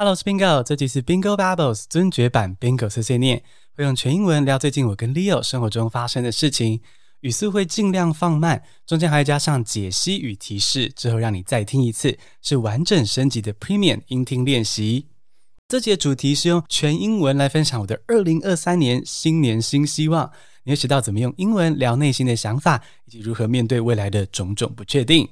Hello，我是 Bingo，这集是 Bingo Babbles 尊爵版 Bingo 碎碎念，会用全英文聊最近我跟 Leo 生活中发生的事情，语速会尽量放慢，中间还会加上解析与提示，之后让你再听一次，是完整升级的 Premium 音听练习。这集的主题是用全英文来分享我的2023年新年新希望，你会学到怎么用英文聊内心的想法，以及如何面对未来的种种不确定。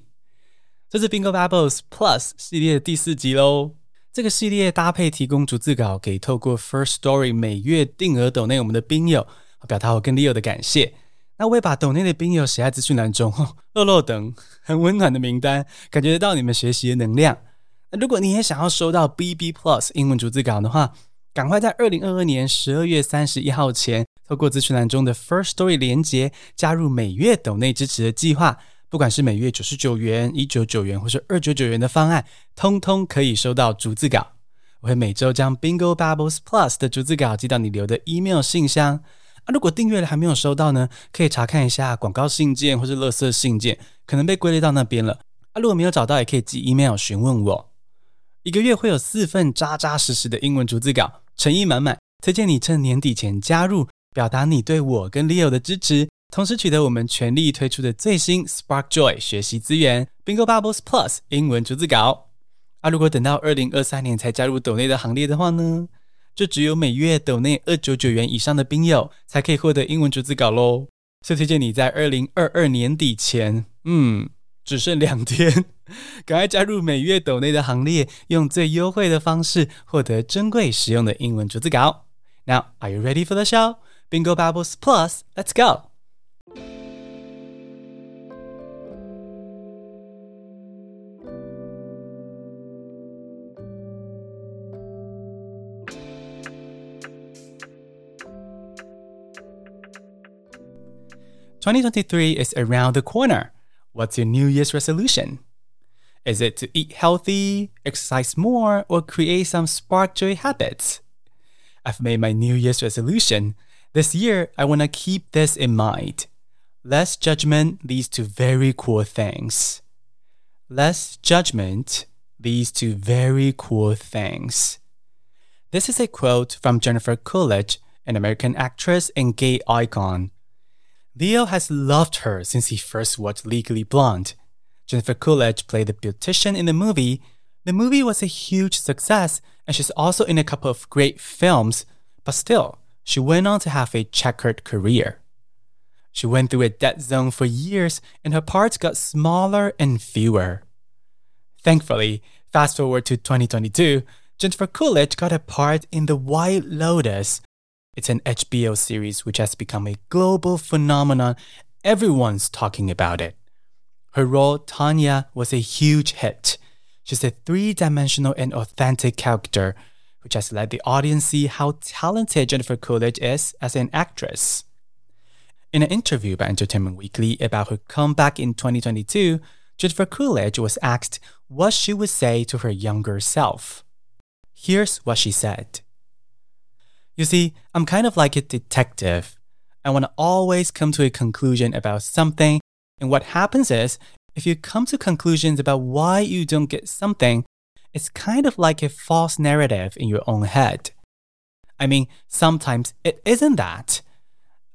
这是 Bingo Babbles Plus 系列的第四集喽。这个系列搭配提供逐字稿给透过 First Story 每月定额抖内我们的宾友，表达我跟 Leo 的感谢。那我也把抖内的宾友写在资讯栏中，漏漏等很温暖的名单，感觉得到你们学习的能量。那如果你也想要收到 BB Plus 英文逐字稿的话，赶快在二零二二年十二月三十一号前，透过资讯栏中的 First Story 连结，加入每月抖内支持的计划。不管是每月九十九元、一九九元，或是二九九元的方案，通通可以收到逐字稿。我会每周将 Bingo Babbles Plus 的逐字稿寄到你留的 email 信箱。啊，如果订阅了还没有收到呢，可以查看一下广告信件或是垃圾信件，可能被归类到那边了。啊，如果没有找到，也可以寄 email 询问我。一个月会有四份扎扎实实的英文逐字稿，诚意满满，推荐你趁年底前加入，表达你对我跟 Leo 的支持。同时取得我们全力推出的最新 Spark Joy 学习资源 Bingo Bubbles Plus 英文逐字稿。啊，如果等到二零二三年才加入抖内的行列的话呢，就只有每月抖内二九九元以上的宾友才可以获得英文逐字稿喽。所以推荐你在二零二二年底前，嗯，只剩两天，赶快加入每月抖内的行列，用最优惠的方式获得珍贵实用的英文逐字稿。Now, are you ready for the show? Bingo Bubbles Plus, let's go! Twenty twenty three is around the corner. What's your New Year's resolution? Is it to eat healthy, exercise more, or create some spark joy habits? I've made my New Year's resolution. This year, I want to keep this in mind. Less judgment leads to very cool things. Less judgment leads to very cool things. This is a quote from Jennifer Coolidge, an American actress and gay icon. Leo has loved her since he first watched Legally Blonde. Jennifer Coolidge played the beautician in the movie. The movie was a huge success, and she's also in a couple of great films, but still, she went on to have a checkered career. She went through a dead zone for years, and her parts got smaller and fewer. Thankfully, fast forward to 2022, Jennifer Coolidge got a part in The White Lotus, it's an HBO series which has become a global phenomenon. Everyone's talking about it. Her role, Tanya, was a huge hit. She's a three dimensional and authentic character, which has let the audience see how talented Jennifer Coolidge is as an actress. In an interview by Entertainment Weekly about her comeback in 2022, Jennifer Coolidge was asked what she would say to her younger self. Here's what she said. You see, I'm kind of like a detective. I want to always come to a conclusion about something. And what happens is, if you come to conclusions about why you don't get something, it's kind of like a false narrative in your own head. I mean, sometimes it isn't that.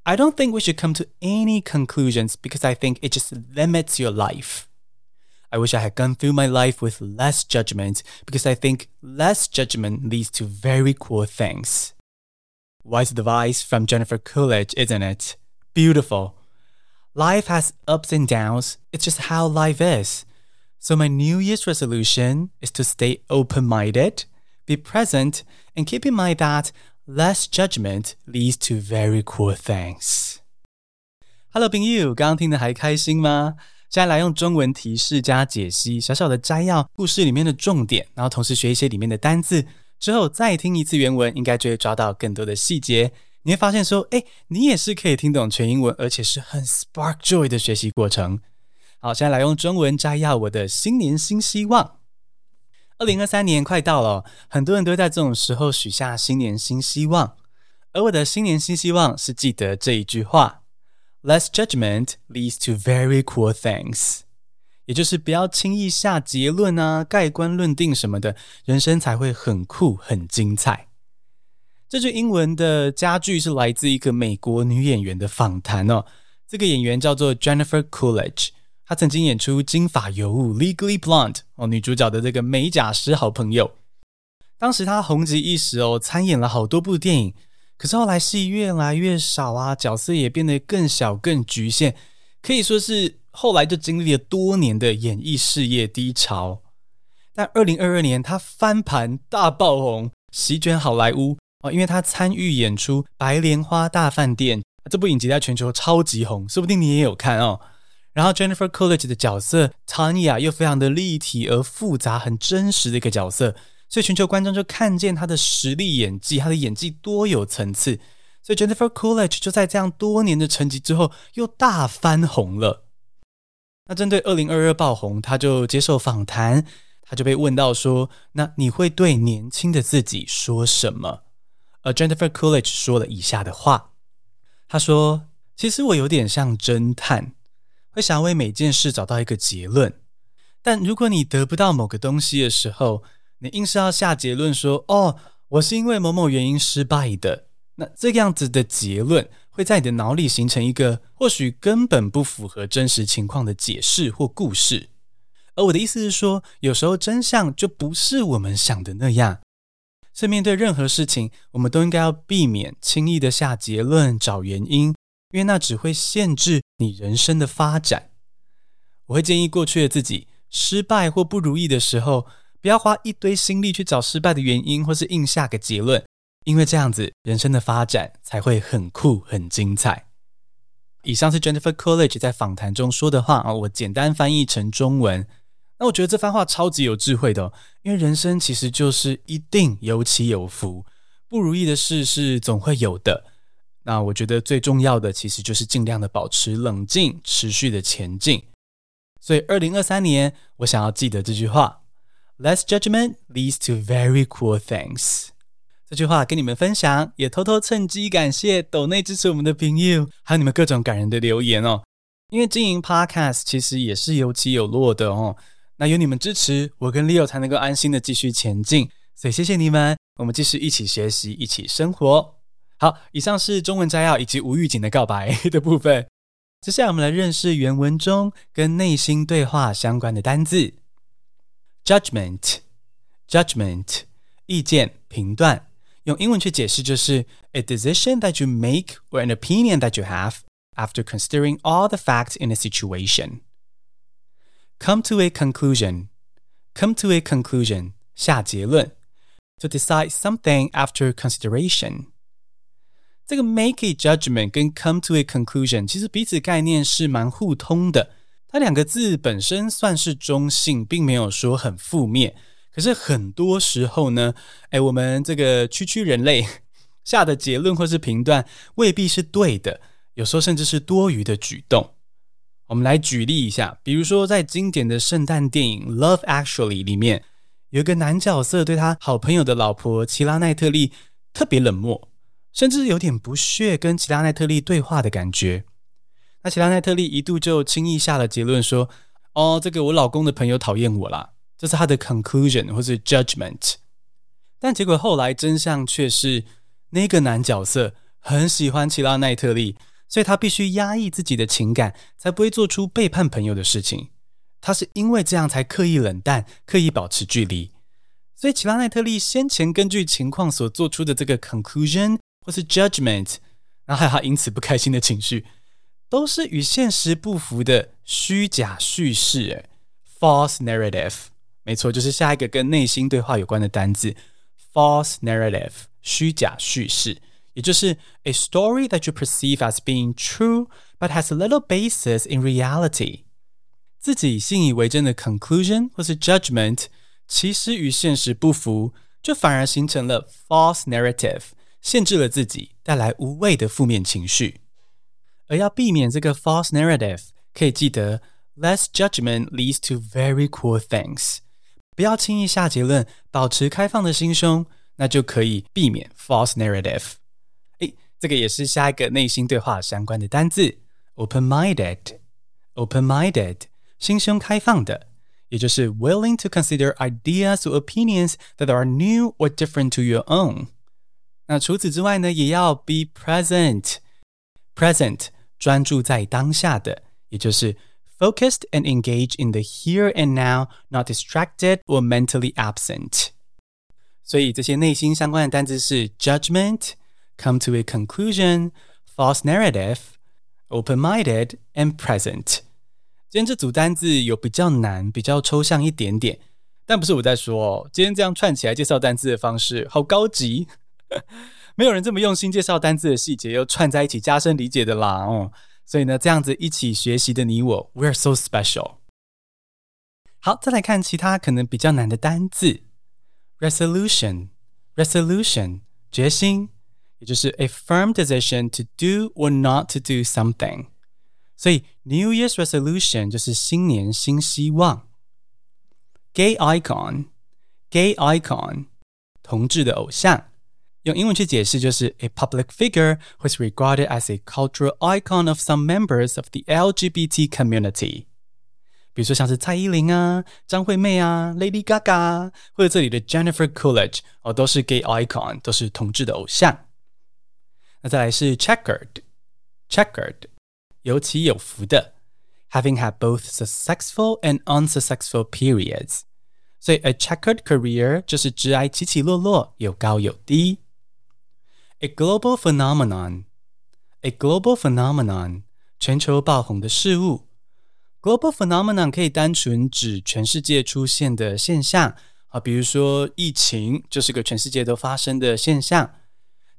I don't think we should come to any conclusions because I think it just limits your life. I wish I had gone through my life with less judgment because I think less judgment leads to very cool things Wise advice from Jennifer Coolidge, isn't it? Beautiful. Life has ups and downs. It's just how life is. So, my New Year's resolution is to stay open minded, be present, and keep in mind that less judgment leads to very cool things. Hello, 朋友，刚刚听得还开心吗？现在来用中文提示加解析，小小的摘要故事里面的重点，然后同时学一些里面的单字。 之后再听一次原文，应该就会抓到更多的细节。你会发现说，诶，你也是可以听懂全英文，而且是很 spark joy 的学习过程。好，现在来用中文摘要我的新年新希望。二零二三年快到了，很多人都在这种时候许下新年新希望。而我的新年新希望是记得这一句话：Less judgment leads to very cool things。也就是不要轻易下结论啊、盖棺论定什么的，人生才会很酷、很精彩。这句英文的佳句是来自一个美国女演员的访谈哦。这个演员叫做 Jennifer Coolidge，她曾经演出《金发尤物》（Legally Blonde） 哦，女主角的这个美甲师好朋友。当时她红极一时哦，参演了好多部电影。可是后来戏越来越少啊，角色也变得更小、更局限，可以说是后来就经历了多年的演艺事业低潮。但二零二二年，她翻盘大爆红，席卷好莱坞哦，因为她参与演出《白莲花大饭店》这部影集在全球超级红，说不定你也有看哦。然后 Jennifer Coolidge 的角色 Tanya 又非常的立体而复杂、很真实的一个角色。所以全球观众就看见他的实力演技，他的演技多有层次。所以 Jennifer Coolidge 就在这样多年的沉寂之后，又大翻红了。那针对二零二二爆红，他就接受访谈，他就被问到说：“那你会对年轻的自己说什么？”而 Jennifer Coolidge 说了以下的话：“他说，其实我有点像侦探，会想为每件事找到一个结论。但如果你得不到某个东西的时候，你硬是要下结论说，哦，我是因为某某原因失败的，那这样子的结论会在你的脑里形成一个或许根本不符合真实情况的解释或故事。而我的意思是说，有时候真相就不是我们想的那样。所以面对任何事情，我们都应该要避免轻易的下结论、找原因，因为那只会限制你人生的发展。我会建议过去的自己失败或不如意的时候，不要花一堆心力去找失败的原因，或是硬下个结论，因为这样子人生的发展才会很酷、很精彩。以上是 Jennifer Coolidge 在访谈中说的话啊，我简单翻译成中文。那我觉得这番话超级有智慧的，因为人生其实就是一定有起有伏，不如意的事是总会有的。那我觉得最重要的其实就是尽量的保持冷静，持续的前进。所以二零二三年，我想要记得这句话。Less judgment leads to very cool things。这句话跟你们分享，也偷偷趁机感谢抖内支持我们的朋友，还有你们各种感人的留言哦。因为经营 Podcast 其实也是有起有落的哦。那有你们支持，我跟 Leo 才能够安心的继续前进。所以谢谢你们，我们继续一起学习，一起生活。好，以上是中文摘要以及无预警的告白的部分。接下来我们来认识原文中跟内心对话相关的单字。Judgment, judgment，意见、评断，用英文去解释就是 a decision that you make or an opinion that you have after considering all the facts in a situation. Come to a conclusion, come to a conclusion，下结论，to decide something after consideration。这个 make a judgment 跟 come to a conclusion 其实彼此概念是蛮互通的。它两个字本身算是中性，并没有说很负面。可是很多时候呢，哎，我们这个区区人类 下的结论或是评断未必是对的，有时候甚至是多余的举动。我们来举例一下，比如说在经典的圣诞电影《Love Actually》里面，有一个男角色对他好朋友的老婆奇拉奈特利特别冷漠，甚至有点不屑跟齐拉奈特利对话的感觉。那齐拉奈特利一度就轻易下了结论说：“哦，这个我老公的朋友讨厌我啦。”这是他的 conclusion 或是 judgment。但结果后来真相却是，那个男角色很喜欢奇拉奈特利，所以他必须压抑自己的情感，才不会做出背叛朋友的事情。他是因为这样才刻意冷淡，刻意保持距离。所以奇拉奈特利先前根据情况所做出的这个 conclusion 或是 judgment，然后还有他因此不开心的情绪。都是与现实不符的虚假叙事，false narrative。没错，就是下一个跟内心对话有关的单字，false narrative，虚假叙事，也就是 a story that you perceive as being true but has a little basis in reality。自己信以为真的 conclusion 或是 judgment，其实与现实不符，就反而形成了 false narrative，限制了自己，带来无谓的负面情绪。而要避免这个 false narrative，可以记得 less judgment leads to very cool things。不要轻易下结论，保持开放的心胸，那就可以避免 false narrative。诶，这个也是下一个内心对话相关的单字，open-minded。open-minded 心胸开放的，也就是 willing to consider ideas or opinions that are new or different to your own。那除此之外呢，也要 be present。present 专注在当下的，也就是 focused and engaged in the here and now, not distracted or mentally absent。所以这些内心相关的单词是 judgment、come to a conclusion、false narrative、open-minded and present。今天这组单字有比较难、比较抽象一点点，但不是我在说哦。今天这样串起来介绍单字的方式好高级，没有人这么用心介绍单字的细节，又串在一起加深理解的啦哦。 所以呢，这样子一起学习的你我，we're so special。好，再来看其他可能比较难的单字。Resolution, resolution，决心，也就是 a firm decision to do or not to do something。所以 New Year's resolution 就是新年新希望。Gay icon, gay icon，同志的偶像， 用英文去解释就是 a public figure who is regarded as a cultural icon of some members of the LGBT community。比如说像是蔡依林啊、张惠妹啊、Lady Gaga，或者这里的 Jennifer Coolidge 哦，都是 gay icon，都是同志的偶像。那再来是 checkered，checkered，有起有伏的，having had both successful and unsuccessful periods。所以 a checkered career 就是职涯起起落落，有高有低。 A global phenomenon，a global phenomenon，全球爆红的事物。Global phenomenon 可以单纯指全世界出现的现象啊，比如说疫情就是个全世界都发生的现象。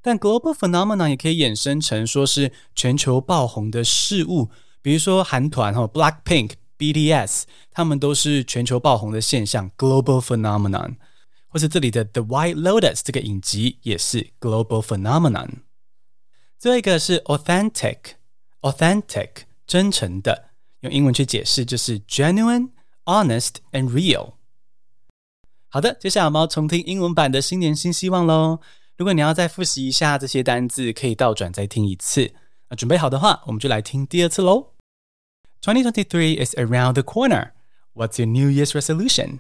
但 global phenomenon 也可以衍生成说是全球爆红的事物，比如说韩团哈 Blackpink、BTS，他们都是全球爆红的现象，global phenomenon。或是这里的 The White Lotus 这个影集也是 global phenomenon。最后一个是 authentic，authentic 真诚的。用英文去解释就是 genuine, honest and real。好的，接下来我们要重听英文版的新年新希望喽。如果你要再复习一下这些单字，可以倒转再听一次。那准备好的话，我们就来听第二次喽。2023 is around the corner. What's your New Year's resolution?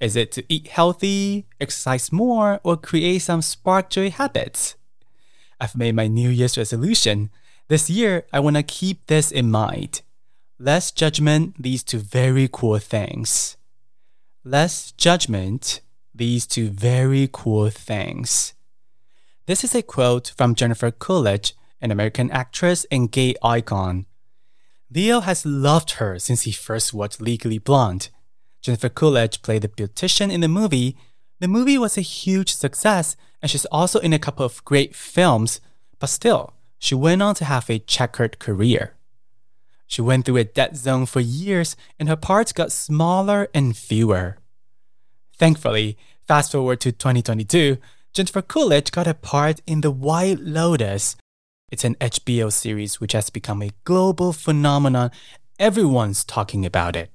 Is it to eat healthy, exercise more, or create some spark joy habits? I've made my New Year's resolution. This year, I want to keep this in mind. Less judgment leads to very cool things. Less judgment leads to very cool things. This is a quote from Jennifer Coolidge, an American actress and gay icon. Leo has loved her since he first watched Legally Blonde. Jennifer Coolidge played the beautician in the movie. The movie was a huge success, and she's also in a couple of great films, but still, she went on to have a checkered career. She went through a dead zone for years and her parts got smaller and fewer. Thankfully, fast forward to 2022, Jennifer Coolidge got a part in The White Lotus. It's an HBO series which has become a global phenomenon. Everyone's talking about it.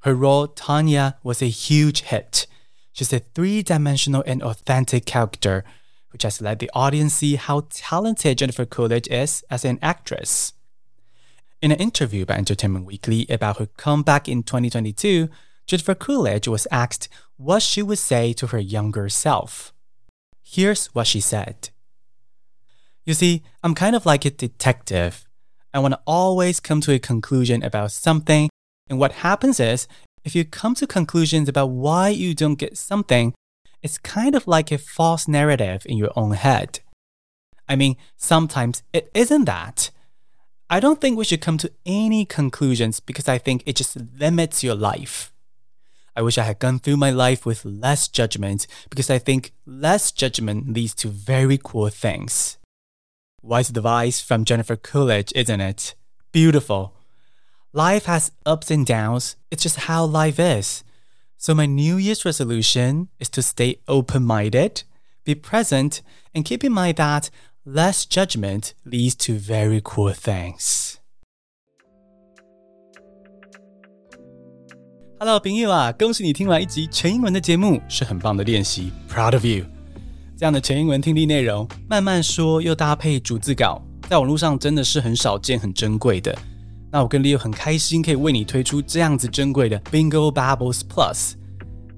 Her role, Tanya, was a huge hit. She's a three dimensional and authentic character, which has let the audience see how talented Jennifer Coolidge is as an actress. In an interview by Entertainment Weekly about her comeback in 2022, Jennifer Coolidge was asked what she would say to her younger self. Here's what she said You see, I'm kind of like a detective. I want to always come to a conclusion about something, and what happens is, if you come to conclusions about why you don't get something, it's kind of like a false narrative in your own head. I mean, sometimes it isn't that. I don't think we should come to any conclusions because I think it just limits your life. I wish I had gone through my life with less judgment because I think less judgment leads to very cool things. Wise advice from Jennifer Coolidge, isn't it? Beautiful. Life has ups and downs. It's just how life is. So, my New Year's resolution is to stay open minded, be present, and keep in mind that Less judgment leads to very cool things. Hello，朋友啊，恭喜你听完一集全英文的节目，是很棒的练习，Proud of you。这样的全英文听力内容，慢慢说又搭配逐字稿，在网络上真的是很少见、很珍贵的。 那我跟 Leo 很开心可以为你推出这样子珍贵的 Bingo Bubbles Plus。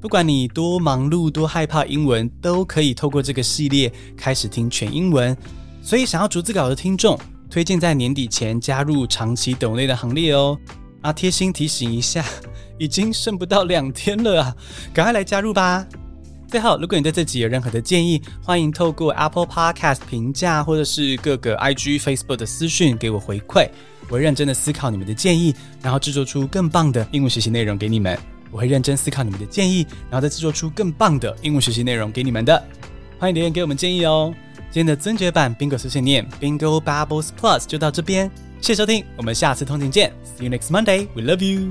不管你多忙碌、多害怕英文，都可以透过这个系列开始听全英文。所以想要逐字稿的听众，推荐在年底前加入长期抖内的行列哦。啊，贴心提醒一下，已经剩不到两天了啊，赶快来加入吧！最后，如果你对这集有任何的建议，欢迎透过 Apple Podcast 评价，或者是各个 IG、Facebook 的私讯给我回馈。我会认真的思考你们的建议，然后制作出更棒的英文学习内容给你们。我会认真思考你们的建议，然后再制作出更棒的英文学习内容给你们的。欢迎留言给我们建议哦。今天的尊爵版 Bingo 碎碎念 Bingo Bubbles Plus 就到这边，谢谢收听，我们下次通勤见。See you next Monday. We love you.